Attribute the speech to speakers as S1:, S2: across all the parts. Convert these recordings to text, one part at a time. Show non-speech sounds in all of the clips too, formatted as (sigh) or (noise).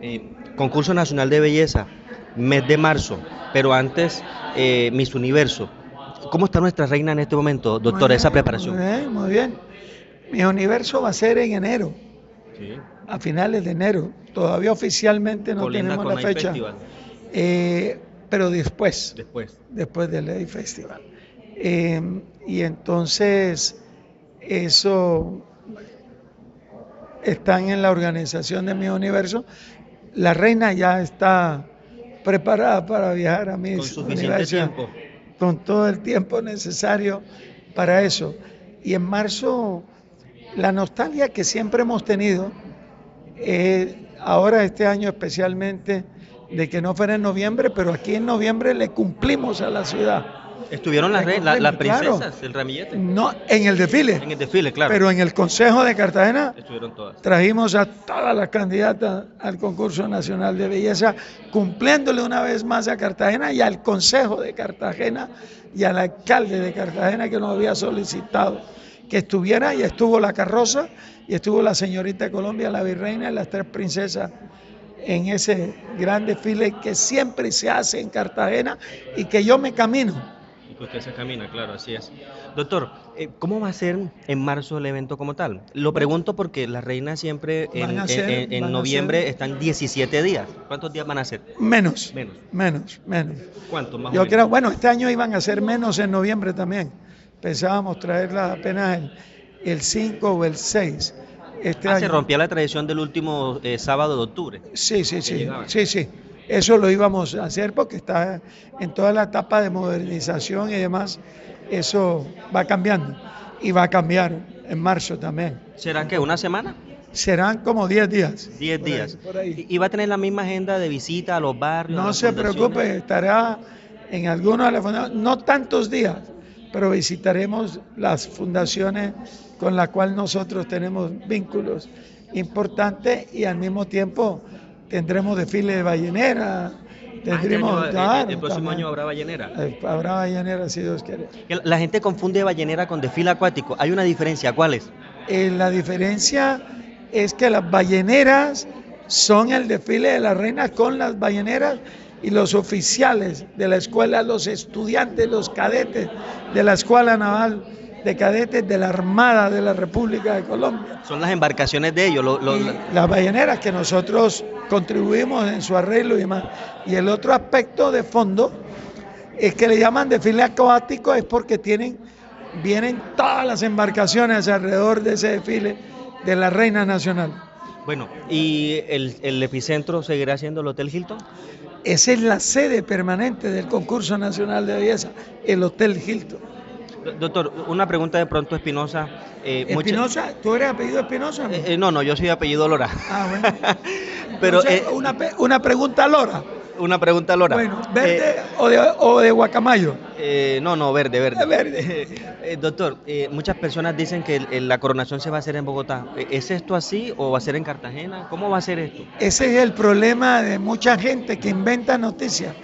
S1: Eh, concurso Nacional de Belleza, mes de marzo, pero antes eh, Miss Universo. ¿Cómo está nuestra reina en este momento, doctora, esa preparación?
S2: Muy bien, muy bien. Mi universo va a ser en enero,
S1: Sí.
S2: a finales de enero. Todavía oficialmente no tenemos
S1: con
S2: la fecha.
S1: Festival.
S2: Eh, pero después,
S1: Después.
S2: después del Lady Festival. Eh, y entonces, eso están en la organización de mi universo. La reina ya está preparada para viajar a mi
S1: Con suficiente tiempo.
S2: con todo el tiempo necesario para eso. Y en marzo, la nostalgia que siempre hemos tenido, eh, ahora este año especialmente, de que no fuera en noviembre, pero aquí en noviembre le cumplimos a la ciudad.
S1: Estuvieron las,
S2: Le
S1: re- la- las
S2: claro.
S1: princesas, el ramillete.
S2: No en el desfile,
S1: En el desfile, claro.
S2: pero en el Consejo de Cartagena
S1: Estuvieron todas.
S2: trajimos a todas las candidatas al concurso nacional de belleza, cumpliéndole una vez más a Cartagena y al Consejo de Cartagena y al alcalde de Cartagena que nos había solicitado que estuviera y estuvo la carroza y estuvo la señorita de Colombia, la virreina y las tres princesas en ese gran desfile que siempre se hace en Cartagena y que yo me camino.
S1: Que usted se camina, claro, así es. Doctor, eh, ¿cómo va a ser en marzo el evento como tal? Lo pregunto porque las reinas siempre en, en-
S2: ser-
S1: en- en
S2: van a
S1: noviembre
S2: ser-
S1: están 17 días. ¿Cuántos días van a ser?
S2: Menos,
S1: Menos.
S2: menos, menos.
S1: ¿Cuántos más o
S2: Yo
S1: menos?
S2: creo, bueno, este año iban a ser menos en noviembre también. Pensábamos traerlas apenas el, el 5 o el 6. Este
S1: Ah, se
S2: año.
S1: rompía la tradición del último eh, sábado de octubre.
S2: Sí, sí, sí.
S1: llegaban.
S2: Sí, sí. Eso lo íbamos a hacer porque está en toda la etapa de modernización y demás. Eso va cambiando. Y va a cambiar en marzo también.
S1: ¿Será que una semana?
S2: Serán como 10 días.
S1: 10
S2: Por ahí,
S1: días.
S2: por ahí.
S1: ¿Y va a tener la misma agenda de visita a los barrios?
S2: No se preocupe, estará en algunos de las fundaciones, no tantos días, pero visitaremos las fundaciones con las cuales nosotros tenemos vínculos importantes y al mismo tiempo tendremos desfile de ballenera,
S1: Ah, este
S2: tendremos...
S1: año,
S2: claro,
S1: el próximo
S2: también.
S1: año habrá ballenera.
S2: Eh, Habrá ballenera si Dios quiere.
S1: La gente confunde ballenera con desfile acuático. Hay una diferencia, ¿cuál es?
S2: Eh, la diferencia es que las balleneras son el desfile de las reinas con las balleneras y los oficiales de la escuela, los estudiantes, los cadetes de la Escuela Naval de Cadetes de la Armada de la República de Colombia.
S1: Son las embarcaciones de ellos. lo-
S2: las balleneras que nosotros contribuimos en su arreglo y demás. Y el otro aspecto de fondo es que le llaman desfile acuático es porque tienen, vienen todas las embarcaciones alrededor de ese desfile de la Reina Nacional.
S1: Bueno, ¿y el, el epicentro seguirá siendo el Hotel Hilton?
S2: Esa es la sede permanente del concurso nacional de belleza, el Hotel Hilton.
S1: Do- Doctor, una pregunta de pronto espinosa. eh, mucha-
S2: Espinosa, ¿tú eres apellido Espinosa? no?
S1: Eh, eh, no, no, yo soy apellido Lora.
S2: ah, bueno. (laughs)
S1: Pero
S2: Entonces,
S1: eh,
S2: una, una pregunta a Lora.
S1: una pregunta Lora.
S2: Bueno, ¿verde o, de, o de guacamayo?
S1: no, no, verde, verde. (laughs)
S2: Verde.
S1: Doctor, muchas personas dicen que el- la coronación se va a hacer en Bogotá. ¿Es esto así o va a ser en Cartagena? ¿Cómo va a ser esto?
S2: Ese es el problema de mucha gente que inventa noticias.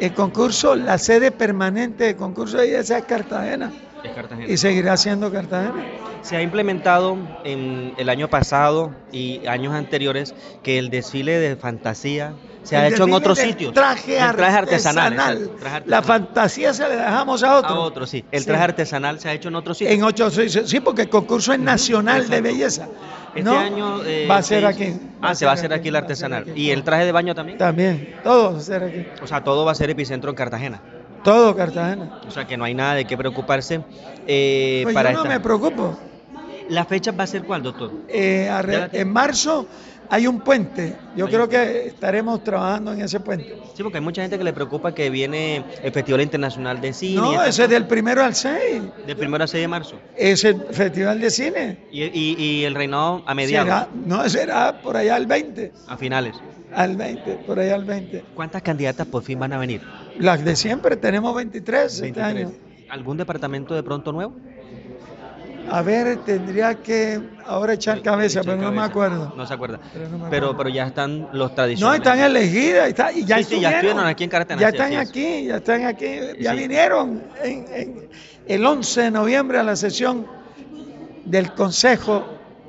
S2: El concurso, la sede permanente del concurso de belleza es Cartagena
S1: Es Cartagena.
S2: y seguirá siendo Cartagena.
S1: Se ha implementado en el año pasado y años anteriores que el desfile de fantasía se ha
S2: El
S1: hecho en otros sitios.
S2: Traje,
S1: El traje artesanal.
S2: La fantasía se le dejamos a otro.
S1: A otro, sí. El
S2: Sí.
S1: traje artesanal se ha hecho en otros sitios.
S2: En ocho, sí, sí, porque el concurso es nacional de belleza.
S1: Este
S2: ¿no?
S1: año eh,
S2: va a ser
S1: se
S2: aquí.
S1: Ah, se va a hacer aquí el artesanal.
S2: aquí.
S1: ¿Y el traje de baño también?
S2: También, todo va a ser aquí.
S1: O sea, todo va a ser epicentro en Cartagena.
S2: Todo Cartagena.
S1: O sea, que no hay nada de qué preocuparse. eh,
S2: Pues
S1: para
S2: yo no
S1: esta-
S2: me preocupo.
S1: ¿La fecha va a ser cuál, doctor?
S2: Eh, en marzo hay un puente. Yo creo que estaremos trabajando en ese puente.
S1: Sí, porque hay mucha gente que le preocupa que viene el Festival Internacional de Cine.
S2: No, ese es del primero al 6.
S1: cosas, del primero a 6 de marzo.
S2: Es el Festival de Cine.
S1: Y, y- y el reinado a mediados,
S2: no, será por allá al 20.
S1: a finales.
S2: Al 20, por allá al 20.
S1: ¿Cuántas candidatas por fin van a venir?
S2: Las de siempre, tenemos 23, este
S1: 23.
S2: año.
S1: ¿Algún departamento de pronto nuevo?
S2: A ver, tendría que ahora echar cabeza,
S1: Echar
S2: pero no me
S1: cabeza.
S2: acuerdo.
S1: No se acuerda.
S2: Pero no
S1: Pero, ya están los
S2: No,
S1: tradicionales.
S2: están elegidas está- y ya
S1: Sí, sí, ya
S2: estuvieron.
S1: aquí en Cartagena,
S2: Ya están aquí, ya están aquí. Ya
S1: Sí.
S2: vinieron en- en- el 11 de noviembre a la sesión del Consejo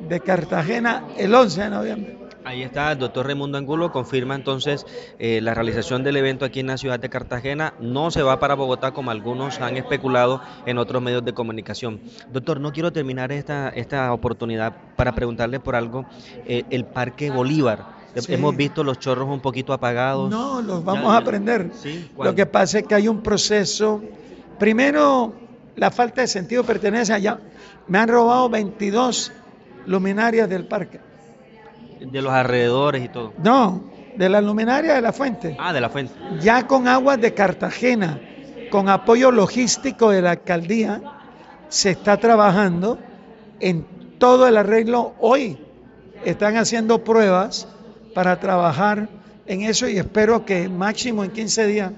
S2: de Cartagena, el 11 de noviembre.
S1: Ahí está, el doctor Raimundo Angulo confirma entonces eh, la realización del evento aquí en la ciudad de Cartagena. No se va para Bogotá como algunos han especulado en otros medios de comunicación. Doctor, no quiero terminar esta, esta oportunidad para preguntarle por algo. Eh, el Parque Bolívar. Hemos visto los chorros un poquito apagados.
S2: No, los vamos a aprender. Lo que pasa es que hay un proceso. Primero, la falta de sentido de pertenencia. Ya me han robado 22 luminarias del parque.
S1: De los alrededores y todo.
S2: No, de la luminaria de la fuente.
S1: Ah, de la fuente.
S2: Ya con aguas de Cartagena, con apoyo logístico de la alcaldía, se está trabajando en todo el arreglo. Hoy están haciendo pruebas para trabajar en eso y espero que máximo en 15 días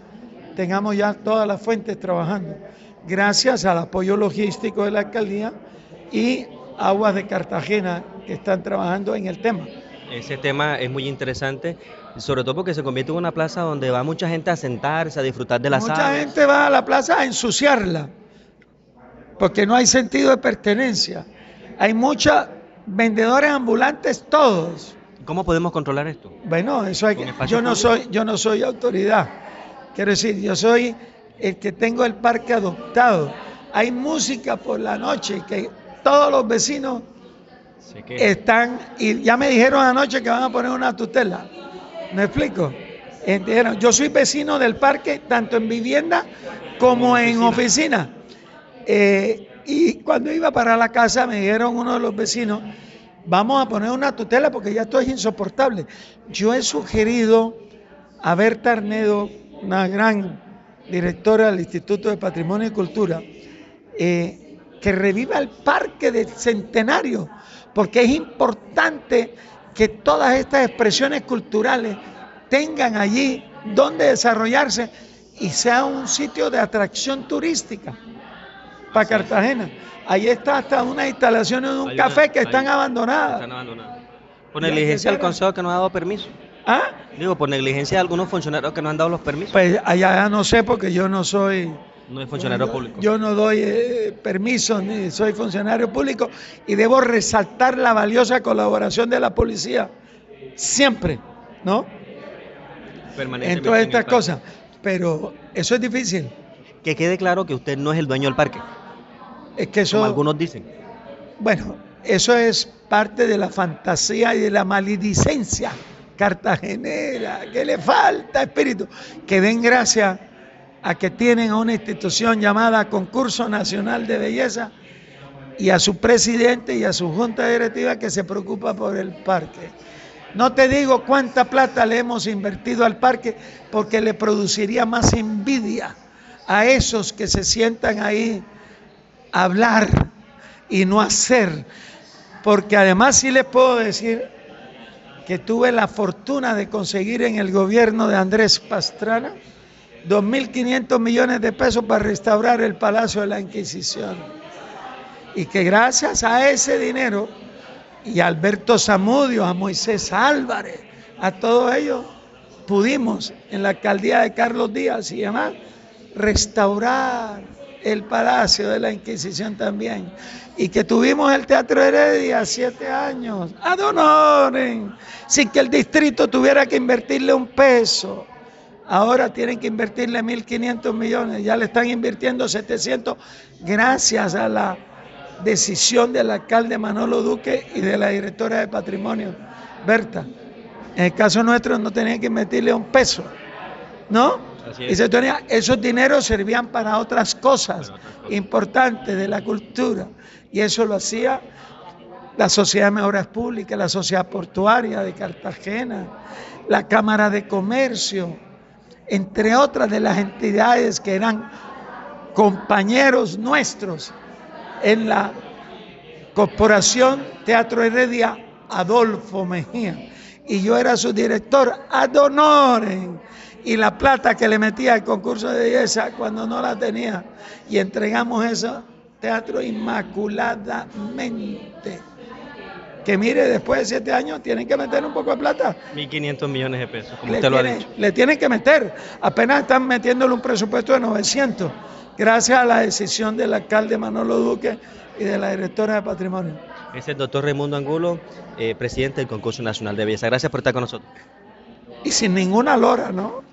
S2: tengamos ya todas las fuentes trabajando. Gracias al apoyo logístico de la alcaldía y Aguas de Cartagena que están trabajando en el tema.
S1: Ese tema es muy interesante, sobre todo porque se convierte en una plaza donde va mucha gente a sentarse, a disfrutar de la
S2: sala. Mucha gente va a la plaza a ensuciarla, porque no hay sentido de pertenencia. Hay muchos vendedores ambulantes todos.
S1: ¿Cómo podemos controlar esto?
S2: Bueno, eso hay que, yo no soy yo no soy autoridad. Quiero decir, yo soy el que tengo el parque adoptado. Hay música por la noche que todos los vecinos están, y ya me dijeron anoche que van a poner una tutela. ¿Me explico? Yo soy vecino del parque, tanto en vivienda como en oficina. Eh, y cuando iba para la casa me dijeron uno de los vecinos, vamos a poner una tutela porque ya esto es insoportable. Yo he sugerido a Berta Arnedo, una gran directora del Instituto de Patrimonio y Cultura, eh, que reviva el parque del centenario, porque es importante que todas estas expresiones culturales tengan allí donde desarrollarse y sea un sitio de atracción turística para Cartagena. Ahí está hasta unas instalaciones de un café que están abandonadas. Están abandonadas.
S1: Por negligencia del Consejo que no ha dado permiso. ¿Ah? Digo, por negligencia de algunos funcionarios que no han dado los permisos.
S2: Pues allá no sé porque yo no soy
S1: no es funcionario público.
S2: Yo no doy eh, permiso ni soy funcionario público y debo resaltar la valiosa colaboración de la policía siempre, ¿no? En todas estas cosas. Pero eso es difícil.
S1: Que quede claro que usted no es el dueño del parque.
S2: Es que eso.
S1: Como algunos dicen.
S2: Bueno, eso es parte de la fantasía y de la maledicencia cartagenera, que le falta espíritu. Que den gracias a que tienen a una institución llamada Concurso Nacional de Belleza y a su presidente y a su junta directiva que se preocupa por el parque. No te digo cuánta plata le hemos invertido al parque porque le produciría más envidia a esos que se sientan ahí a hablar y no hacer. Porque además sí les puedo decir que tuve la fortuna de conseguir en el gobierno de Andrés Pastrana 2.500 millones de pesos para restaurar el Palacio de la Inquisición. Y que gracias a ese dinero, y a Alberto Zamudio, a Moisés Álvarez, a todos ellos, pudimos en la alcaldía de Carlos Díaz y demás restaurar el Palacio de la Inquisición también. Y que tuvimos el Teatro Heredia siete años, adonoren, sin que el distrito tuviera que invertirle un peso Ahora tienen que invertirle 1.500 millones, ya le están invirtiendo 700 gracias a la decisión del alcalde Manolo Duque y de la directora de patrimonio, Berta. En el caso nuestro no tenían que invertirle un peso, ¿no? Y se tenía, esos dineros servían para otras cosas importantes de la cultura. Y eso lo hacía la Sociedad de Mejoras Públicas, la Sociedad Portuaria de Cartagena, la Cámara de Comercio, entre otras de las entidades que eran compañeros nuestros en la Corporación Teatro Heredia, Adolfo Mejía. Y yo era su director, ad honorem. Y la plata que le metía al concurso de belleza cuando no la tenía. Y entregamos eso, Teatro Inmaculadamente que mire, después de siete años tienen que meter un poco de plata.
S1: 1.500 millones de pesos, como usted lo
S2: ha
S1: dicho.
S2: Le tienen que meter. Apenas están metiéndole un presupuesto de 900, gracias a la decisión del alcalde Manolo Duque y de la directora de Patrimonio.
S1: Es el doctor Raimundo Angulo, eh, presidente del Concurso Nacional de Belleza. Gracias por estar con nosotros.
S2: Y sin ninguna lora, ¿no?